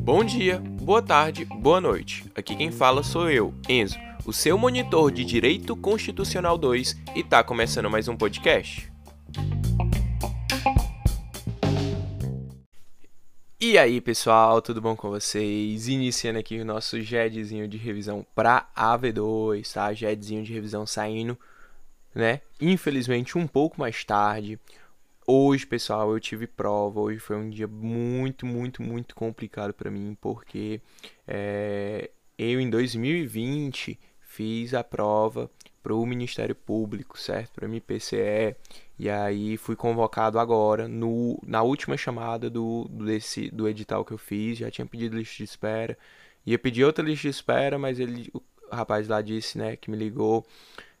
Bom dia, boa tarde, boa noite. Aqui quem fala sou eu, Enzo, o seu monitor de Direito Constitucional 2 e tá começando mais um podcast. E aí, pessoal, tudo bom com vocês? Iniciando aqui o nosso JEDzinho de revisão para AV2, tá? JEDzinho de revisão saindo, né? Infelizmente um pouco mais tarde. Hoje, pessoal, eu tive prova. Hoje foi um dia muito, muito, muito complicado para mim, porque é, eu em 2020 fiz a prova para o Ministério Público, certo? Para MPCE. E aí fui convocado agora no, na última chamada do, desse, do edital que eu fiz. Já tinha pedido lista de espera. Ia pedir outra lista de espera, mas ele, o rapaz lá disse, né, que me ligou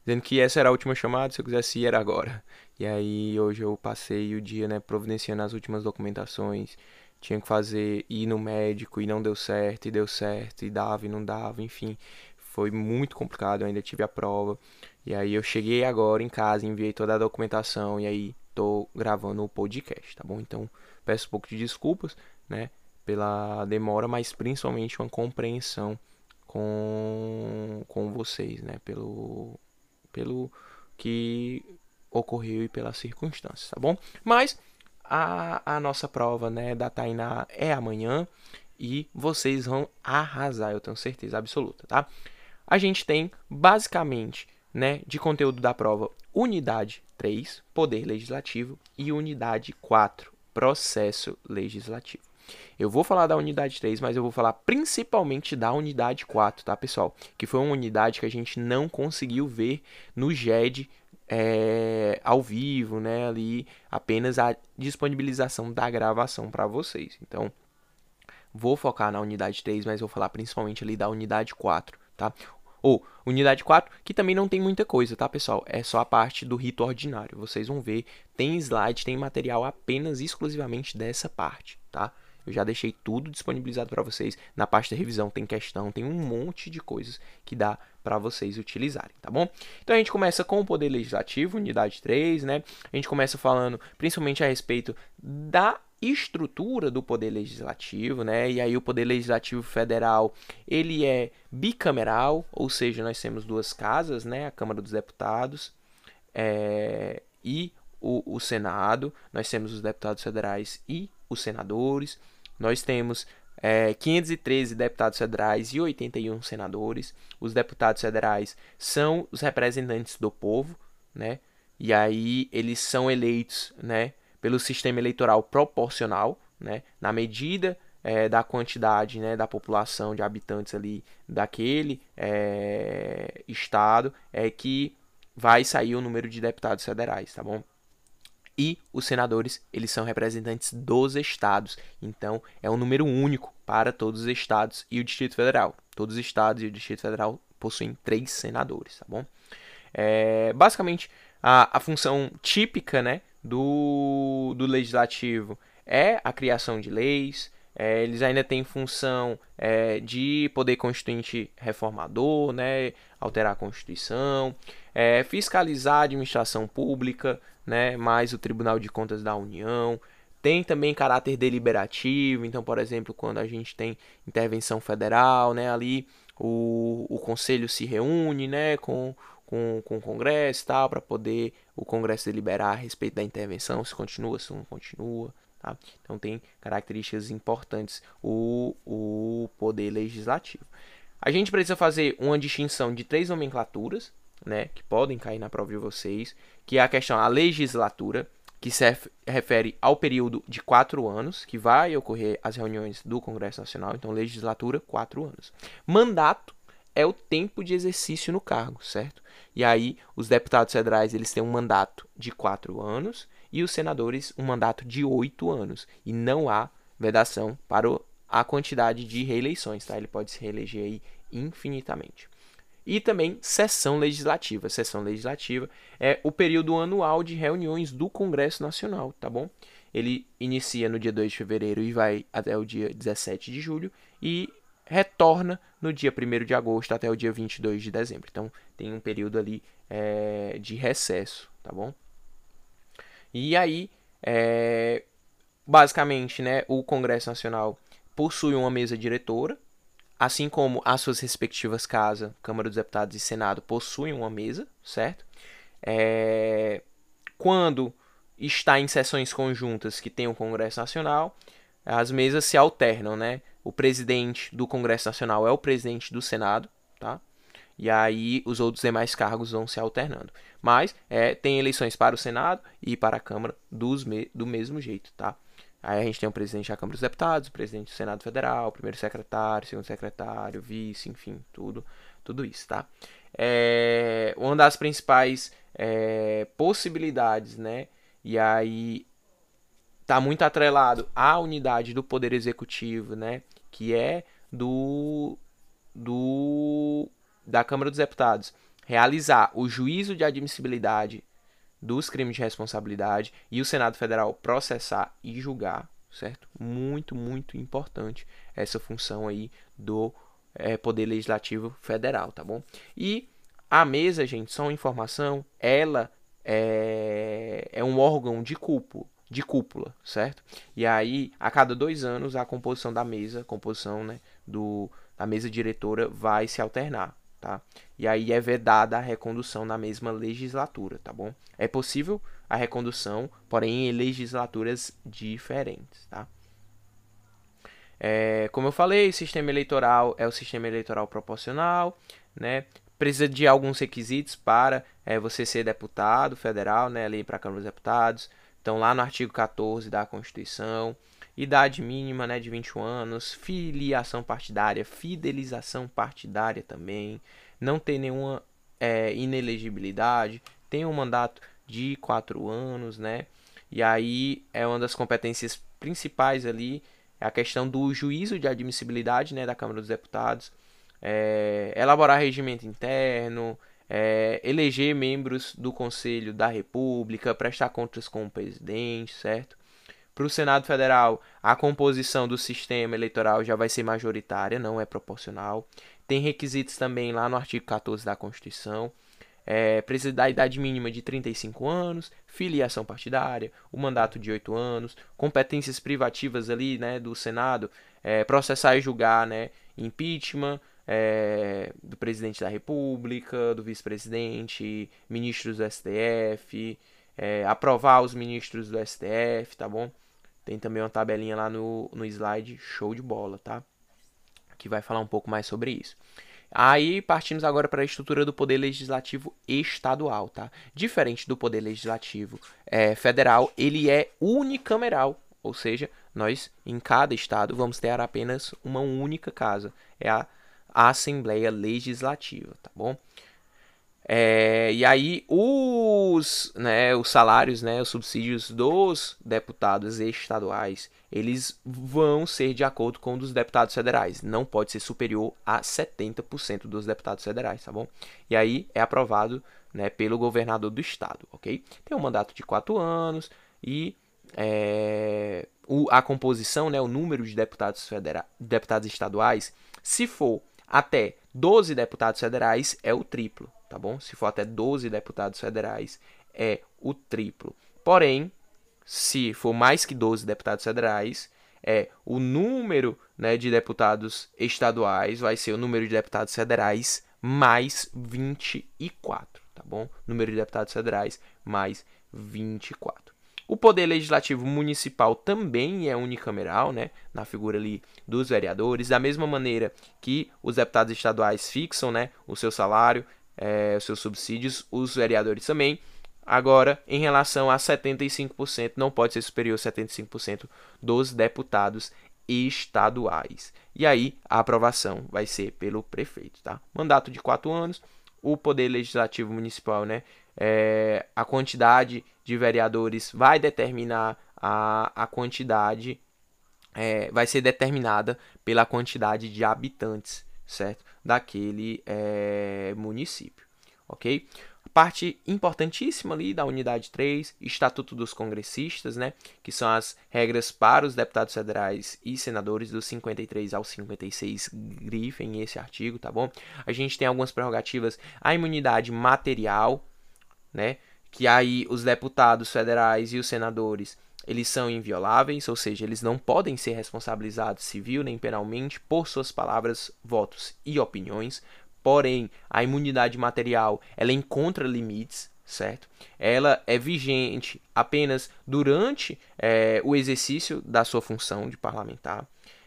dizendo que essa era a última chamada, se eu quisesse ir era agora. E aí hoje eu passei o dia, né, providenciando as últimas documentações. Tinha que fazer ir no médico e não deu certo, e deu certo, e dava e não dava, enfim. Foi muito complicado, eu ainda tive a prova. E aí eu cheguei agora em casa, enviei toda a documentação e aí tô gravando o podcast, tá bom? Então peço um pouco de desculpas, né, pela demora, mas principalmente uma compreensão com, com vocês, né, pelo pelo que ocorreu e pelas circunstâncias, tá bom? Mas a, a nossa prova, né, da Tainá é amanhã e vocês vão arrasar, eu tenho certeza absoluta, tá? A gente tem basicamente, né, de conteúdo da prova, unidade 3, poder legislativo e unidade 4, processo legislativo. Eu vou falar da unidade 3, mas eu vou falar principalmente da unidade 4, tá, pessoal? Que foi uma unidade que a gente não conseguiu ver no GED é, ao vivo, né? Ali apenas a disponibilização da gravação para vocês. Então, vou focar na unidade 3, mas vou falar principalmente ali da unidade 4, tá? Ou unidade 4, que também não tem muita coisa, tá, pessoal? É só a parte do rito ordinário. Vocês vão ver, tem slide, tem material apenas exclusivamente dessa parte, tá? Eu já deixei tudo disponibilizado para vocês. Na parte da revisão tem questão, tem um monte de coisas que dá para vocês utilizarem, tá bom? Então a gente começa com o Poder Legislativo, unidade 3, né? A gente começa falando principalmente a respeito da estrutura do poder legislativo, né? E aí o poder legislativo federal, ele é bicameral, ou seja, nós temos duas casas, né? A Câmara dos Deputados é, e o, o Senado. Nós temos os deputados federais e os senadores. Nós temos é, 513 deputados federais e 81 senadores. Os deputados federais são os representantes do povo, né? E aí eles são eleitos, né, pelo sistema eleitoral proporcional, né, na medida é, da quantidade, né, da população de habitantes ali daquele é, estado, é que vai sair o número de deputados federais, tá bom? E os senadores, eles são representantes dos estados. Então, é um número único para todos os estados e o Distrito Federal. Todos os estados e o Distrito Federal possuem três senadores, tá bom? É, basicamente, a, a função típica né, do, do legislativo é a criação de leis, é, eles ainda têm função é, de poder constituinte reformador, né, alterar a Constituição, é, fiscalizar a administração pública, né, mais o Tribunal de Contas da União. Tem também caráter deliberativo, então, por exemplo, quando a gente tem intervenção federal, né, ali o, o Conselho se reúne né, com, com, com o Congresso tal, para poder o Congresso deliberar a respeito da intervenção, se continua, se não continua. Tá? Então tem características importantes o, o poder legislativo. A gente precisa fazer uma distinção de três nomenclaturas, né, que podem cair na prova de vocês, que é a questão a legislatura, que se refere ao período de quatro anos, que vai ocorrer as reuniões do Congresso Nacional, então legislatura, quatro anos. Mandato é o tempo de exercício no cargo, certo? E aí, os deputados federais, eles têm um mandato de quatro anos, e os senadores um mandato de oito anos. E não há vedação para a quantidade de reeleições, tá? Ele pode se reeleger aí infinitamente. E também sessão legislativa. Sessão legislativa é o período anual de reuniões do Congresso Nacional, tá bom? Ele inicia no dia 2 de fevereiro e vai até o dia 17 de julho e retorna no dia 1 de agosto até o dia 22 de dezembro. Então tem um período ali é, de recesso, tá bom? E aí É, basicamente, né, o Congresso Nacional possui uma mesa diretora, assim como as suas respectivas casas, Câmara dos Deputados e Senado, possuem uma mesa, certo? É, quando está em sessões conjuntas que tem o Congresso Nacional, as mesas se alternam, né? O presidente do Congresso Nacional é o presidente do Senado, tá? E aí os outros demais cargos vão se alternando. Mas é, tem eleições para o Senado e para a Câmara dos me do mesmo jeito, tá? Aí a gente tem o presidente da Câmara dos Deputados, o presidente do Senado Federal, o primeiro secretário, segundo secretário, vice, enfim, tudo, tudo isso, tá? É, uma das principais é, possibilidades, né? E aí tá muito atrelado à unidade do Poder Executivo, né? Que é do, do da Câmara dos Deputados realizar o juízo de admissibilidade dos crimes de responsabilidade e o Senado Federal processar e julgar, certo? Muito, muito importante essa função aí do é, Poder Legislativo Federal, tá bom? E a mesa, gente, só uma informação, ela é, é um órgão de cúpula, de cúpula, certo? E aí, a cada dois anos, a composição da mesa, composição né, do, da mesa diretora vai se alternar tá? E aí é vedada a recondução na mesma legislatura, tá bom? É possível a recondução, porém em legislaturas diferentes, tá? É, como eu falei, o sistema eleitoral é o sistema eleitoral proporcional, né? Precisa de alguns requisitos para é, você ser deputado federal, né? Ali para a Câmara dos Deputados. Então, lá no artigo 14 da Constituição, idade mínima né, de 21 anos, filiação partidária, fidelização partidária também, não tem nenhuma é, inelegibilidade, tem um mandato de 4 anos, né? E aí é uma das competências principais ali, é a questão do juízo de admissibilidade né, da Câmara dos Deputados, é, elaborar regimento interno, é, eleger membros do Conselho da República, prestar contas com o presidente, certo? Para o Senado Federal, a composição do sistema eleitoral já vai ser majoritária, não é proporcional. Tem requisitos também lá no artigo 14 da Constituição. É, precisa da idade mínima de 35 anos, filiação partidária, o mandato de 8 anos, competências privativas ali, né, do Senado, é, processar e julgar, né, impeachment é, do presidente da República, do vice-presidente, ministros do STF, é, aprovar os ministros do STF, tá bom? Tem também uma tabelinha lá no, no slide, show de bola, tá? Que vai falar um pouco mais sobre isso. Aí partimos agora para a estrutura do poder legislativo estadual, tá? Diferente do poder legislativo é, federal, ele é unicameral, ou seja, nós em cada estado vamos ter apenas uma única casa, é a, a Assembleia Legislativa, tá bom? É, e aí os, né, os salários, né, os subsídios dos deputados estaduais, eles vão ser de acordo com os dos deputados federais. Não pode ser superior a 70% dos deputados federais, tá bom? E aí é aprovado né, pelo governador do estado, ok? Tem um mandato de 4 anos e é, o, a composição, né, o número de deputados, federa deputados estaduais, se for até 12 deputados federais, é o triplo tá bom? Se for até 12 deputados federais, é o triplo. Porém, se for mais que 12 deputados federais, é o número né, de deputados estaduais vai ser o número de deputados federais mais 24, tá bom? Número de deputados federais mais 24. O poder legislativo municipal também é unicameral, né, na figura ali dos vereadores, da mesma maneira que os deputados estaduais fixam, né, o seu salário, é, seus subsídios, os vereadores também. Agora, em relação a 75%, não pode ser superior a 75% dos deputados estaduais. E aí, a aprovação vai ser pelo prefeito, tá? Mandato de quatro anos, o Poder Legislativo Municipal, né? É, a quantidade de vereadores vai determinar a, a quantidade, é, vai ser determinada pela quantidade de habitantes certo? Daquele é, município, ok? Parte importantíssima ali da unidade 3, Estatuto dos Congressistas, né? Que são as regras para os deputados federais e senadores dos 53 ao 56, grifem esse artigo, tá bom? A gente tem algumas prerrogativas, a imunidade material, né? Que aí os deputados federais e os senadores eles são invioláveis, ou seja, eles não podem ser responsabilizados civil nem penalmente por suas palavras, votos e opiniões. Porém, a imunidade material ela encontra limites, certo? Ela é vigente apenas durante é, o exercício da sua função de parlamentar.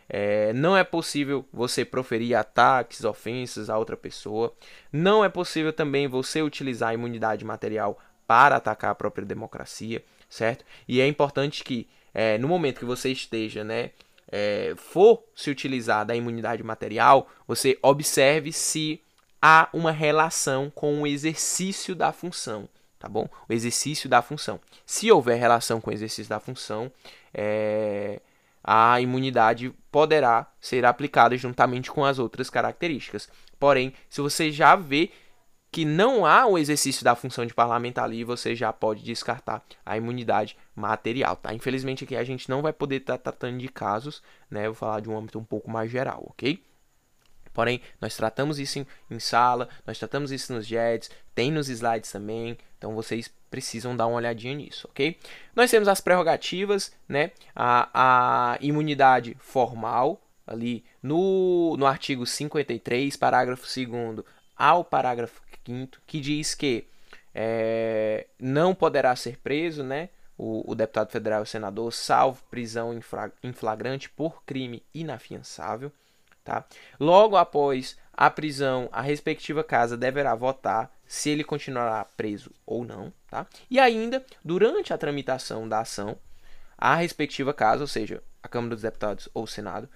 É, não é possível você proferir ataques, ofensas a outra pessoa. Não é possível também você utilizar a imunidade material para atacar a própria democracia, certo? E é importante que é, no momento que você esteja, né, é, for se utilizar da imunidade material, você observe se há uma relação com o exercício da função, tá bom? O exercício da função. Se houver relação com o exercício da função, é, a imunidade poderá ser aplicada juntamente com as outras características. Porém, se você já vê que não há o exercício da função de parlamentar ali, você já pode descartar a imunidade material, tá? Infelizmente aqui a gente não vai poder estar tá tratando de casos, né? Eu vou falar de um âmbito um pouco mais geral, ok? Porém, nós tratamos isso em, em sala, nós tratamos isso nos JEDs, tem nos slides também, então vocês precisam dar uma olhadinha nisso, ok? Nós temos as prerrogativas, né? A, a imunidade formal, ali no, no artigo 53, parágrafo 2 ao parágrafo 5 que diz que é, não poderá ser preso, né? O, o deputado federal e o senador, salvo prisão em flagrante por crime inafiançável. Tá? Logo após a prisão, a respectiva casa deverá votar se ele continuará preso ou não. Tá? E ainda, durante a tramitação da ação, a respectiva casa, ou seja, a Câmara dos Deputados ou o Senado,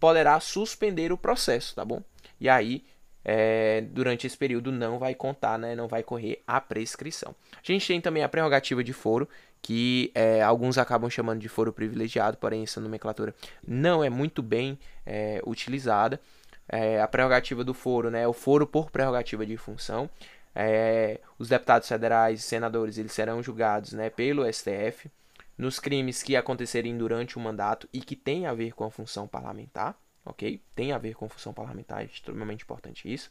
poderá suspender o processo, tá bom? E aí, é, durante esse período, não vai contar, né, não vai correr a prescrição. A gente tem também a prerrogativa de foro, que é, alguns acabam chamando de foro privilegiado, porém essa nomenclatura não é muito bem é, utilizada. É, a prerrogativa do foro, né, o foro por prerrogativa de função. É, os deputados federais e senadores eles serão julgados né, pelo STF nos crimes que acontecerem durante o mandato e que tem a ver com a função parlamentar, ok? Tem a ver com função parlamentar, é extremamente importante isso.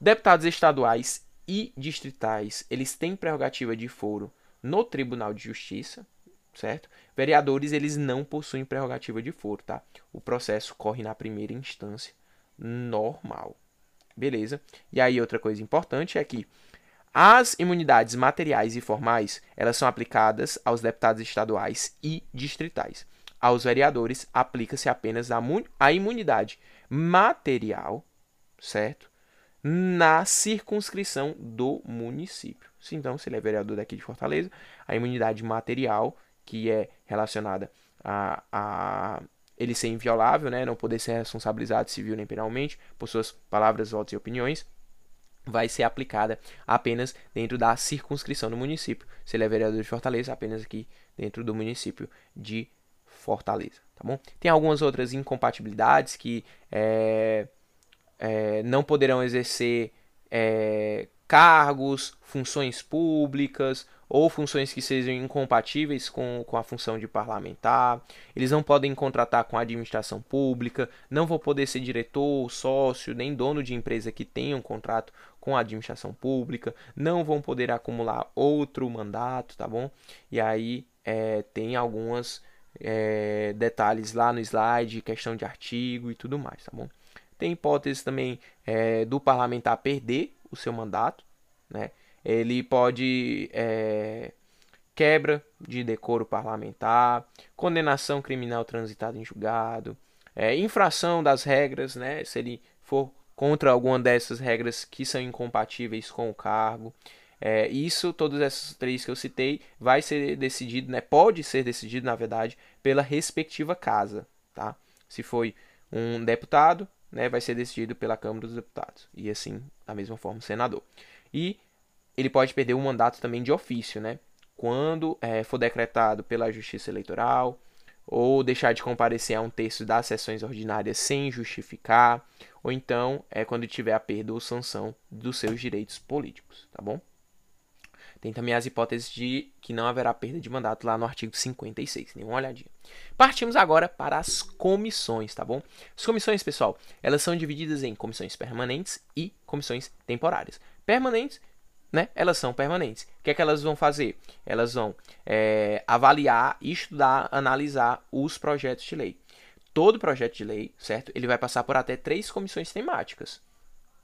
Deputados estaduais e distritais, eles têm prerrogativa de foro no Tribunal de Justiça, certo? Vereadores, eles não possuem prerrogativa de foro, tá? O processo corre na primeira instância, normal. Beleza? E aí outra coisa importante é que as imunidades materiais e formais, elas são aplicadas aos deputados estaduais e distritais. Aos vereadores aplica-se apenas a imunidade material, certo? Na circunscrição do município. Então, se ele é vereador daqui de Fortaleza, a imunidade material, que é relacionada a, a ele ser inviolável, né, não poder ser responsabilizado civil nem penalmente por suas palavras, votos e opiniões, vai ser aplicada apenas dentro da circunscrição do município. Se ele é vereador de Fortaleza, apenas aqui dentro do município de Fortaleza, tá bom? Tem algumas outras incompatibilidades que é, é, não poderão exercer é, cargos, funções públicas ou funções que sejam incompatíveis com, com a função de parlamentar. Eles não podem contratar com a administração pública, não vão poder ser diretor, sócio, nem dono de empresa que tenha um contrato com a administração pública, não vão poder acumular outro mandato, tá bom? E aí é, tem alguns é, detalhes lá no slide, questão de artigo e tudo mais, tá bom? Tem hipótese também é, do parlamentar perder o seu mandato, né? Ele pode é, quebra de decoro parlamentar, condenação criminal transitada em julgado, é, infração das regras, né? Se ele for contra alguma dessas regras que são incompatíveis com o cargo. É, isso, todos esses três que eu citei, vai ser decidido, né? Pode ser decidido, na verdade, pela respectiva casa, tá? Se foi um deputado, né, vai ser decidido pela Câmara dos Deputados. E assim, da mesma forma, o senador. E ele pode perder o mandato também de ofício, né? Quando é, for decretado pela Justiça Eleitoral, ou deixar de comparecer a um terço das sessões ordinárias sem justificar, ou então é quando tiver a perda ou sanção dos seus direitos políticos, tá bom? Tem também as hipóteses de que não haverá perda de mandato lá no artigo 56. Dê uma olhadinha. Partimos agora para as comissões, tá bom? As comissões, pessoal, elas são divididas em comissões permanentes e comissões temporárias. Permanentes né? Elas são permanentes. O que é que elas vão fazer? Elas vão é, avaliar, estudar, analisar os projetos de lei. Todo projeto de lei, certo? Ele vai passar por até três comissões temáticas,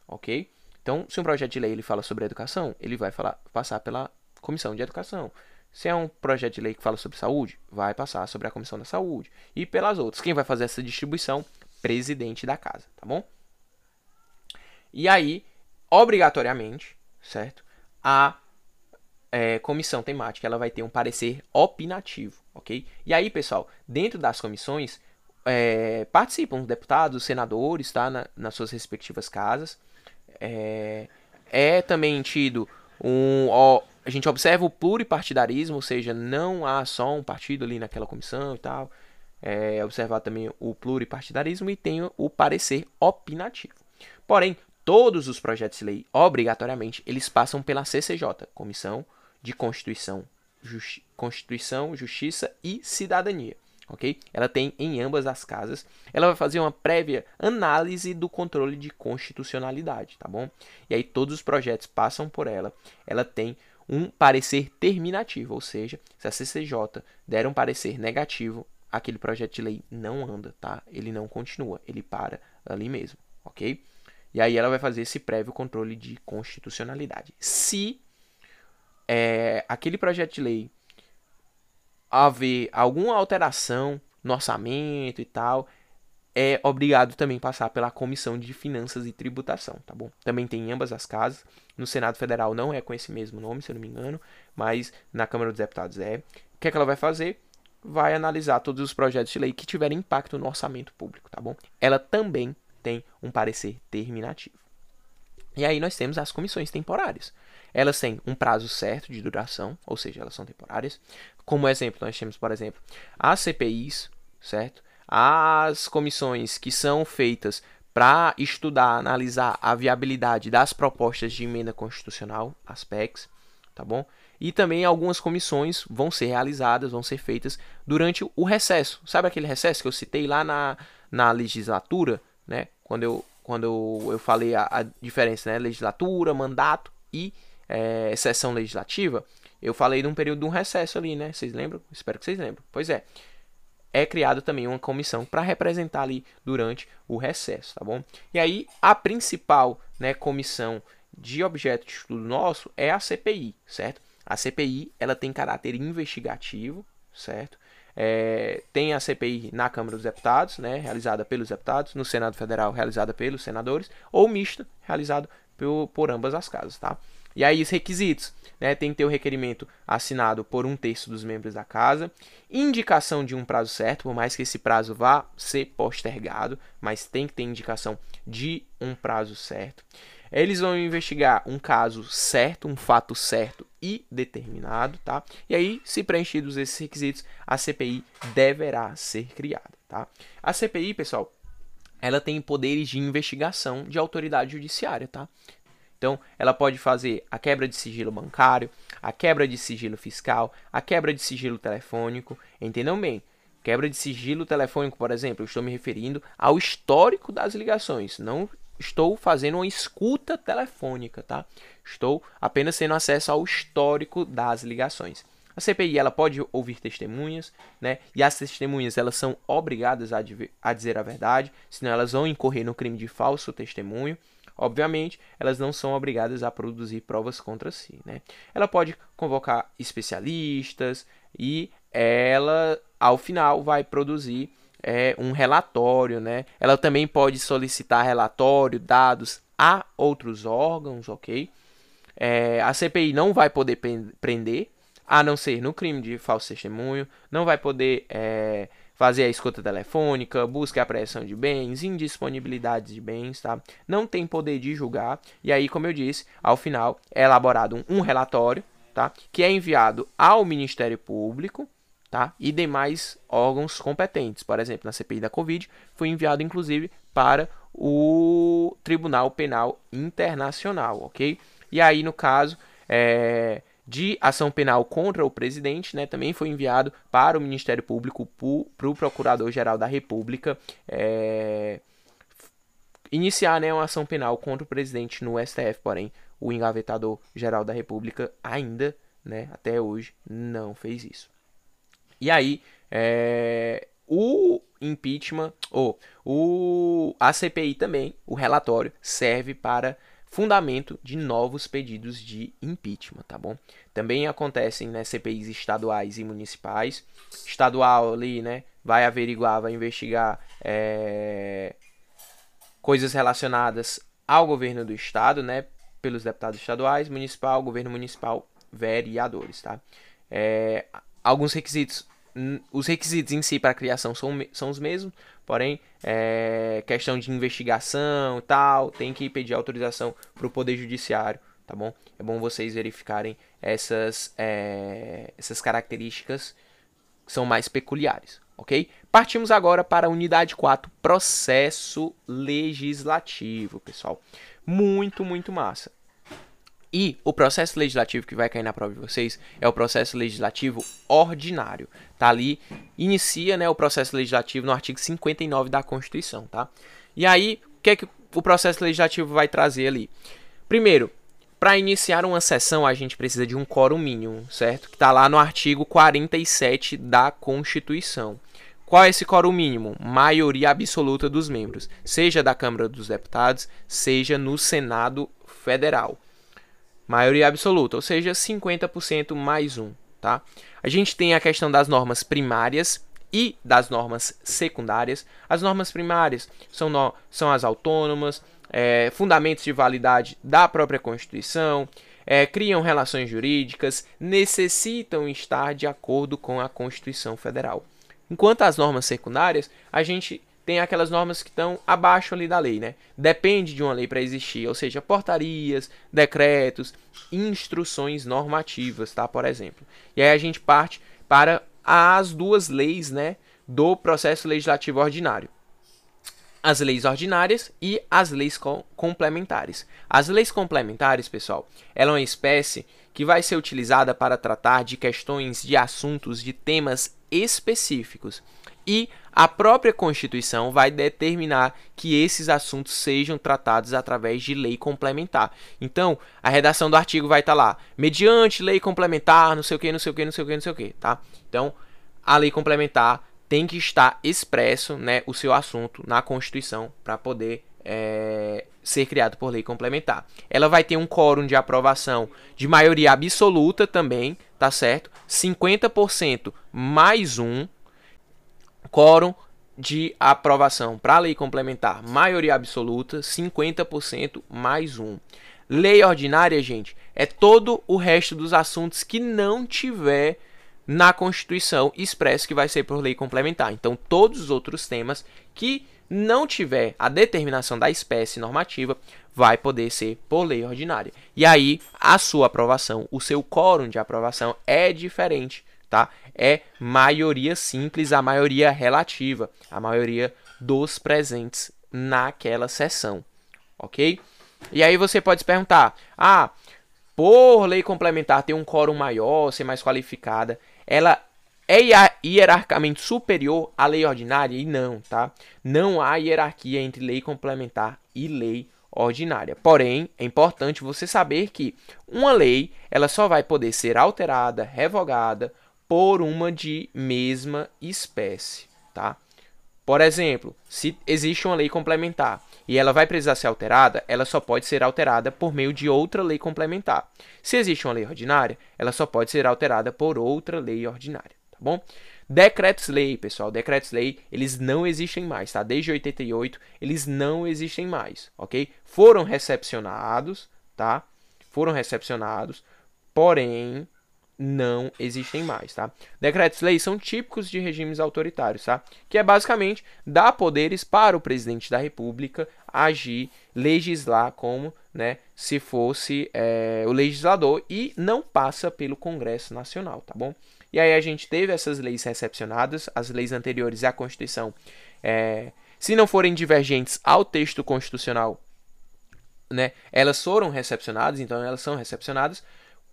ok? Então, se um projeto de lei ele fala sobre educação, ele vai falar, passar pela comissão de educação. Se é um projeto de lei que fala sobre saúde, vai passar sobre a comissão da saúde e pelas outras. Quem vai fazer essa distribuição? Presidente da casa, tá bom? E aí, obrigatoriamente, certo? A é, comissão temática ela vai ter um parecer opinativo, ok? E aí, pessoal, dentro das comissões é, participam deputados, senadores, tá? Na, nas suas respectivas casas. É, é também tido um. Ó, a gente observa o pluripartidarismo, ou seja, não há só um partido ali naquela comissão e tal. É, observar também o pluripartidarismo e tem o parecer opinativo. Porém, todos os projetos de lei, obrigatoriamente, eles passam pela CCJ, Comissão de Constituição, Justi Constituição, Justiça e Cidadania. Ok? Ela tem em ambas as casas. Ela vai fazer uma prévia análise do controle de constitucionalidade, tá bom? E aí todos os projetos passam por ela. Ela tem um parecer terminativo, ou seja, se a CCJ der um parecer negativo, aquele projeto de lei não anda, tá? Ele não continua, ele para ali mesmo, ok? E aí ela vai fazer esse prévio controle de constitucionalidade. Se é, aquele projeto de lei haver alguma alteração no orçamento e tal, é obrigado também passar pela Comissão de Finanças e Tributação, tá bom? Também tem em ambas as casas. No Senado Federal não é com esse mesmo nome, se eu não me engano, mas na Câmara dos Deputados é. O que é que ela vai fazer? Vai analisar todos os projetos de lei que tiverem impacto no orçamento público, tá bom? Ela também tem um parecer terminativo. E aí nós temos as comissões temporárias. Elas têm um prazo certo de duração, ou seja, elas são temporárias. Como exemplo, nós temos, por exemplo, as CPIs, certo? As comissões que são feitas para estudar, analisar a viabilidade das propostas de emenda constitucional, as PECs, tá bom? E também algumas comissões vão ser realizadas, vão ser feitas durante o recesso. Sabe aquele recesso que eu citei lá na, na legislatura? né? Quando eu, quando eu, eu falei a, a diferença, né? Legislatura, mandato e é, sessão legislativa, eu falei de um período de um recesso ali, né? Vocês lembram? Espero que vocês lembram. Pois é. É criado também uma comissão para representar ali durante o recesso, tá bom? E aí, a principal né, comissão de objeto de estudo nosso é a CPI, certo? A CPI ela tem caráter investigativo, certo? É, tem a CPI na Câmara dos Deputados, né, realizada pelos deputados, no Senado Federal, realizada pelos senadores, ou mista, realizado por, por ambas as casas. Tá? E aí, os requisitos: né, tem que ter o requerimento assinado por um terço dos membros da casa, indicação de um prazo certo, por mais que esse prazo vá ser postergado, mas tem que ter indicação de um prazo certo. Eles vão investigar um caso certo, um fato certo e determinado, tá? E aí, se preenchidos esses requisitos, a CPI deverá ser criada, tá? A CPI, pessoal, ela tem poderes de investigação de autoridade judiciária, tá? Então, ela pode fazer a quebra de sigilo bancário, a quebra de sigilo fiscal, a quebra de sigilo telefônico, entendam bem? Quebra de sigilo telefônico, por exemplo, eu estou me referindo ao histórico das ligações, não estou fazendo uma escuta telefônica, tá? Estou apenas tendo acesso ao histórico das ligações. A CPI ela pode ouvir testemunhas, né? E as testemunhas elas são obrigadas a, a dizer a verdade, senão elas vão incorrer no crime de falso testemunho. Obviamente, elas não são obrigadas a produzir provas contra si, né? Ela pode convocar especialistas e ela, ao final, vai produzir é, um relatório, né? Ela também pode solicitar relatório, dados a outros órgãos, ok? É, a CPI não vai poder prender, a não ser no crime de falso testemunho, não vai poder é, fazer a escuta telefônica, busca e apreensão de bens, indisponibilidade de bens, tá? Não tem poder de julgar. E aí, como eu disse, ao final é elaborado um, relatório, tá? Que é enviado ao Ministério Público, tá? e demais órgãos competentes. Por exemplo, na CPI da Covid, foi enviado inclusive para o Tribunal Penal Internacional, ok? E aí, no caso é, de ação penal contra o presidente, né, também foi enviado para o Ministério Público, para o Procurador-Geral da República, é, iniciar né, uma ação penal contra o presidente no STF, porém o engavetador geral da República ainda, né, até hoje, não fez isso. E aí, é, o impeachment, ou o, a CPI também, o relatório, serve para fundamento de novos pedidos de impeachment, tá bom? Também acontecem né, CPIs estaduais e municipais. Estadual ali, né, vai averiguar, vai investigar é, coisas relacionadas ao governo do estado, né, pelos deputados estaduais, municipal, governo municipal, vereadores, tá? É, alguns requisitos os requisitos em si para a criação são, são os mesmos, porém, é, questão de investigação e tal, tem que pedir autorização para o Poder Judiciário, tá bom? É bom vocês verificarem essas, é, essas características que são mais peculiares, ok? Partimos agora para a unidade 4, processo legislativo, pessoal. Muito, muito massa. E o processo legislativo que vai cair na prova de vocês é o processo legislativo ordinário. Tá ali, inicia né, o processo legislativo no artigo 59 da Constituição, tá? E aí, o que é que o processo legislativo vai trazer ali? Primeiro, para iniciar uma sessão, a gente precisa de um quórum mínimo, certo? Que está lá no artigo 47 da Constituição. Qual é esse quórum mínimo? Maioria absoluta dos membros, seja da Câmara dos Deputados, seja no Senado Federal maioria absoluta, ou seja, 50% mais um, tá? A gente tem a questão das normas primárias e das normas secundárias. As normas primárias são, no, são as autônomas, é, fundamentos de validade da própria Constituição, é, criam relações jurídicas, necessitam estar de acordo com a Constituição Federal. Enquanto as normas secundárias, a gente tem aquelas normas que estão abaixo ali da lei, né? Depende de uma lei para existir, ou seja, portarias, decretos, instruções normativas, tá? Por exemplo. E aí a gente parte para as duas leis, né, do processo legislativo ordinário. As leis ordinárias e as leis com complementares. As leis complementares, pessoal, ela é uma espécie que vai ser utilizada para tratar de questões de assuntos de temas específicos e a própria Constituição vai determinar que esses assuntos sejam tratados através de lei complementar. Então, a redação do artigo vai estar tá lá, mediante lei complementar, não sei o que, não sei o que, não sei o que, não sei o que, tá? Então, a lei complementar tem que estar expresso, né, o seu assunto na Constituição para poder é, ser criado por lei complementar. Ela vai ter um quórum de aprovação de maioria absoluta também, tá certo? 50% mais um, quórum de aprovação para a lei complementar, maioria absoluta, 50% mais um. Lei ordinária, gente, é todo o resto dos assuntos que não tiver na Constituição expresso que vai ser por lei complementar. Então, todos os outros temas que não tiver a determinação da espécie normativa vai poder ser por lei ordinária. E aí, a sua aprovação, o seu quórum de aprovação é diferente tá? É maioria simples, a maioria relativa, a maioria dos presentes naquela sessão, ok? E aí você pode se perguntar, ah, por lei complementar ter um quórum maior, ser mais qualificada, ela é hierarquicamente superior à lei ordinária? E não, tá? Não há hierarquia entre lei complementar e lei ordinária. Porém, é importante você saber que uma lei ela só vai poder ser alterada, revogada por uma de mesma espécie, tá? Por exemplo, se existe uma lei complementar e ela vai precisar ser alterada, ela só pode ser alterada por meio de outra lei complementar. Se existe uma lei ordinária, ela só pode ser alterada por outra lei ordinária, tá bom? Decretos-lei, pessoal, decretos-lei, eles não existem mais, tá? Desde 88, eles não existem mais, ok? Foram recepcionados, tá? Foram recepcionados, porém, não existem mais, tá? Decretos-leis são típicos de regimes autoritários, tá? Que é basicamente dar poderes para o presidente da República agir, legislar como, né, se fosse é, o legislador e não passa pelo Congresso Nacional, tá bom? E aí a gente teve essas leis recepcionadas, as leis anteriores à Constituição, é, se não forem divergentes ao texto constitucional, né, elas foram recepcionadas, então elas são recepcionadas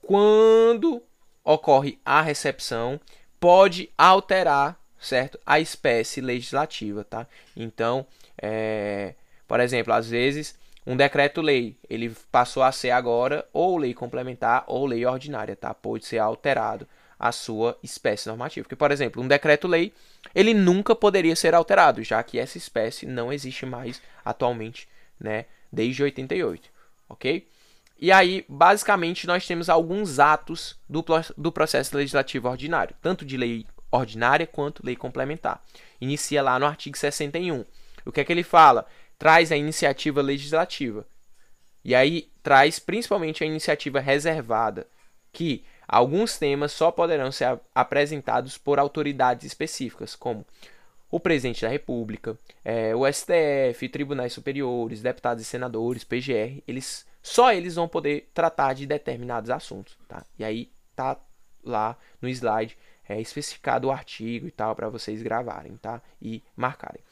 quando ocorre a recepção, pode alterar, certo? A espécie legislativa, tá? Então, é, por exemplo, às vezes um decreto-lei, ele passou a ser agora ou lei complementar ou lei ordinária, tá? Pode ser alterado a sua espécie normativa. Porque, por exemplo, um decreto-lei, ele nunca poderia ser alterado, já que essa espécie não existe mais atualmente, né, desde 88, ok? E aí, basicamente, nós temos alguns atos do, do processo legislativo ordinário, tanto de lei ordinária quanto lei complementar. Inicia lá no artigo 61. O que é que ele fala? Traz a iniciativa legislativa. E aí traz principalmente a iniciativa reservada, que alguns temas só poderão ser apresentados por autoridades específicas, como o presidente da República, é, o STF, tribunais superiores, deputados e senadores, PGR, eles só eles vão poder tratar de determinados assuntos, tá? E aí tá lá no slide é, especificado o artigo e tal para vocês gravarem, tá? E marcarem.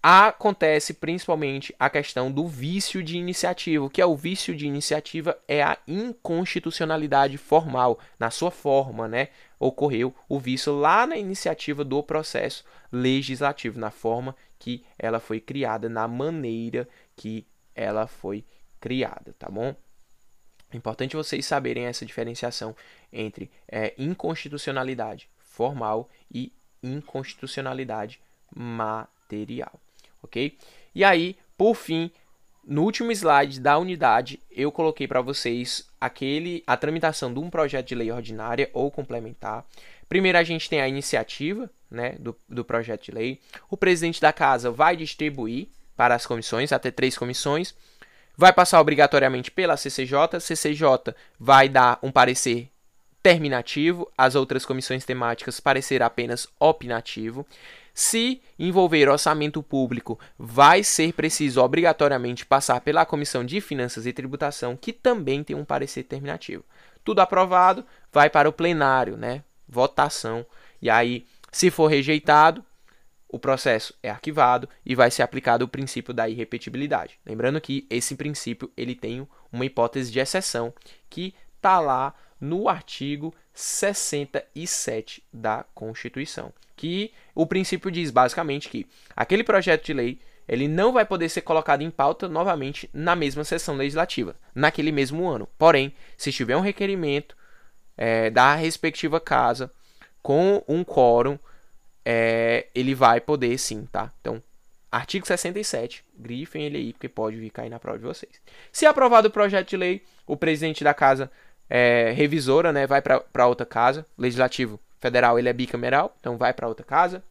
Acontece principalmente a questão do vício de iniciativa. O que é o vício de iniciativa? É a inconstitucionalidade formal, na sua forma, né? Ocorreu o vício lá na iniciativa do processo legislativo, na forma que ela foi criada, na maneira que ela foi criada, tá bom? É importante vocês saberem essa diferenciação entre é, inconstitucionalidade formal e inconstitucionalidade material, ok? E aí, por fim, no último slide da unidade, eu coloquei para vocês aquele a tramitação de um projeto de lei ordinária ou complementar. Primeiro a gente tem a iniciativa, né, do, do projeto de lei. O presidente da casa vai distribuir para as comissões, até três comissões vai passar obrigatoriamente pela CCJ. CCJ vai dar um parecer terminativo, as outras comissões temáticas parecer apenas opinativo. Se envolver orçamento público, vai ser preciso obrigatoriamente passar pela Comissão de Finanças e Tributação, que também tem um parecer terminativo. Tudo aprovado, vai para o plenário, né? Votação. E aí, se for rejeitado, o processo é arquivado e vai ser aplicado o princípio da irrepetibilidade. Lembrando que esse princípio ele tem uma hipótese de exceção que está lá no artigo 67 da Constituição, que o princípio diz basicamente que aquele projeto de lei ele não vai poder ser colocado em pauta novamente na mesma sessão legislativa, naquele mesmo ano. Porém, se tiver um requerimento é, da respectiva casa com um quórum é, ele vai poder sim, tá? Então, artigo 67, grifem ele aí, porque pode vir cair na prova de vocês. Se aprovado o projeto de lei, o presidente da casa é, revisora, né, vai para outra casa, legislativo federal ele é bicameral, então vai para outra casa.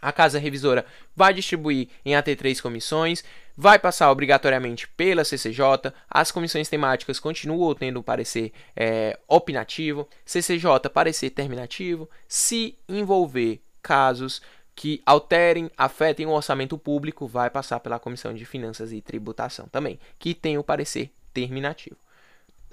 A casa revisora vai distribuir em até três comissões, vai passar obrigatoriamente pela CCJ, as comissões temáticas continuam tendo um parecer é, opinativo, CCJ parecer terminativo, se envolver casos que alterem, afetem o orçamento público, vai passar pela Comissão de Finanças e Tributação também, que tem o parecer terminativo.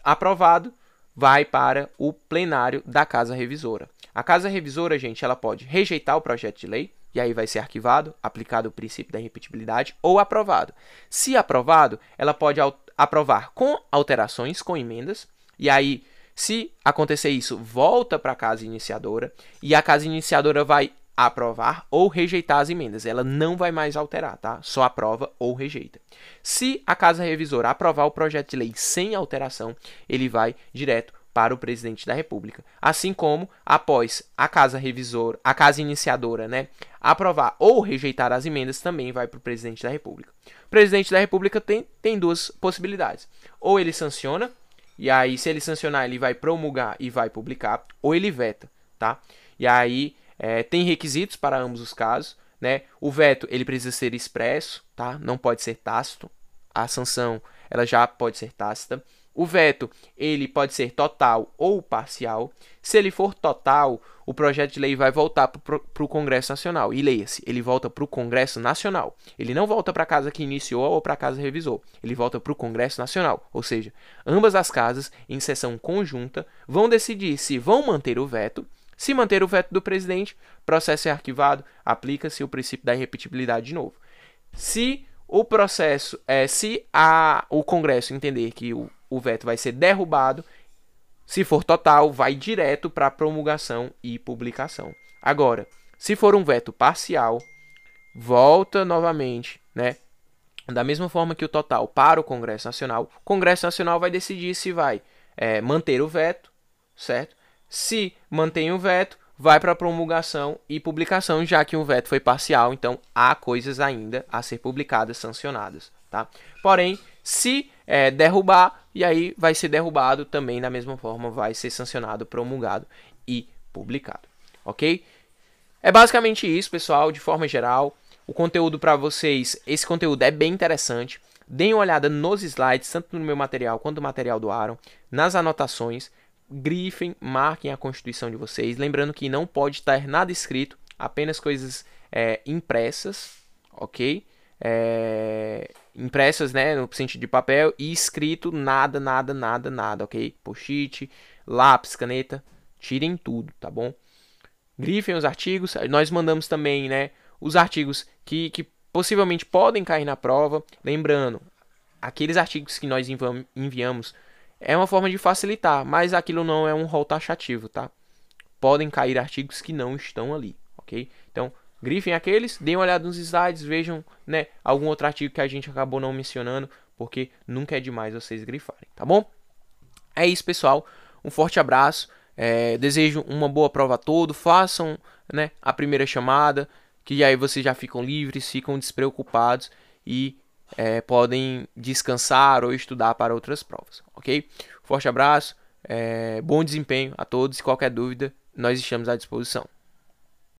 Aprovado, vai para o plenário da Casa Revisora. A Casa Revisora, gente, ela pode rejeitar o projeto de lei, e aí vai ser arquivado, aplicado o princípio da repetibilidade, ou aprovado. Se aprovado, ela pode aprovar com alterações, com emendas, e aí, se acontecer isso, volta para a casa iniciadora, e a casa iniciadora vai aprovar ou rejeitar as emendas. Ela não vai mais alterar, tá? Só aprova ou rejeita. Se a Casa Revisora aprovar o projeto de lei sem alteração, ele vai direto para o presidente da República. Assim como, após a Casa Revisora, a Casa Iniciadora, né, aprovar ou rejeitar as emendas, também vai para o presidente da República. O presidente da República tem, tem duas possibilidades. Ou ele sanciona, e aí, se ele sancionar, ele vai promulgar e vai publicar, ou ele veta, tá? E aí é, tem requisitos para ambos os casos. Né? O veto ele precisa ser expresso, tá? não pode ser tácito. A sanção ela já pode ser tácita. O veto ele pode ser total ou parcial. Se ele for total, o projeto de lei vai voltar para o Congresso Nacional. E leia-se, ele volta para o Congresso Nacional. Ele não volta para a casa que iniciou ou para a casa revisou. Ele volta para o Congresso Nacional. Ou seja, ambas as casas, em sessão conjunta, vão decidir se vão manter o veto se manter o veto do presidente, processo é arquivado, aplica-se o princípio da irrepetibilidade de novo. Se o processo, é, se a, o Congresso entender que o, o veto vai ser derrubado, se for total, vai direto para promulgação e publicação. Agora, se for um veto parcial, volta novamente, né, Da mesma forma que o total para o Congresso Nacional, o Congresso Nacional vai decidir se vai é, manter o veto, certo? Se mantém o veto, vai para promulgação e publicação, já que o veto foi parcial, então há coisas ainda a ser publicadas, sancionadas, tá? Porém, se é, derrubar, e aí vai ser derrubado também da mesma forma, vai ser sancionado, promulgado e publicado, ok? É basicamente isso, pessoal, de forma geral o conteúdo para vocês. Esse conteúdo é bem interessante. Deem uma olhada nos slides, tanto no meu material quanto no material do Aaron, nas anotações. Grifem, marquem a constituição de vocês. Lembrando que não pode estar nada escrito, apenas coisas é, impressas, ok? É, impressas, né, no sentido de papel, e escrito nada, nada, nada, nada, ok? Post-it, lápis, caneta, tirem tudo, tá bom? Grifem os artigos. Nós mandamos também, né, os artigos que, que possivelmente podem cair na prova. Lembrando, aqueles artigos que nós enviamos é uma forma de facilitar, mas aquilo não é um rol taxativo, tá? Podem cair artigos que não estão ali, ok? Então, grifem aqueles, deem uma olhada nos slides, vejam né, algum outro artigo que a gente acabou não mencionando, porque nunca é demais vocês grifarem, tá bom? É isso, pessoal. Um forte abraço. É, desejo uma boa prova a todos. Façam né, a primeira chamada que aí vocês já ficam livres, ficam despreocupados e é, podem descansar ou estudar para outras provas, ok? Forte abraço, é, bom desempenho a todos e qualquer dúvida nós estamos à disposição.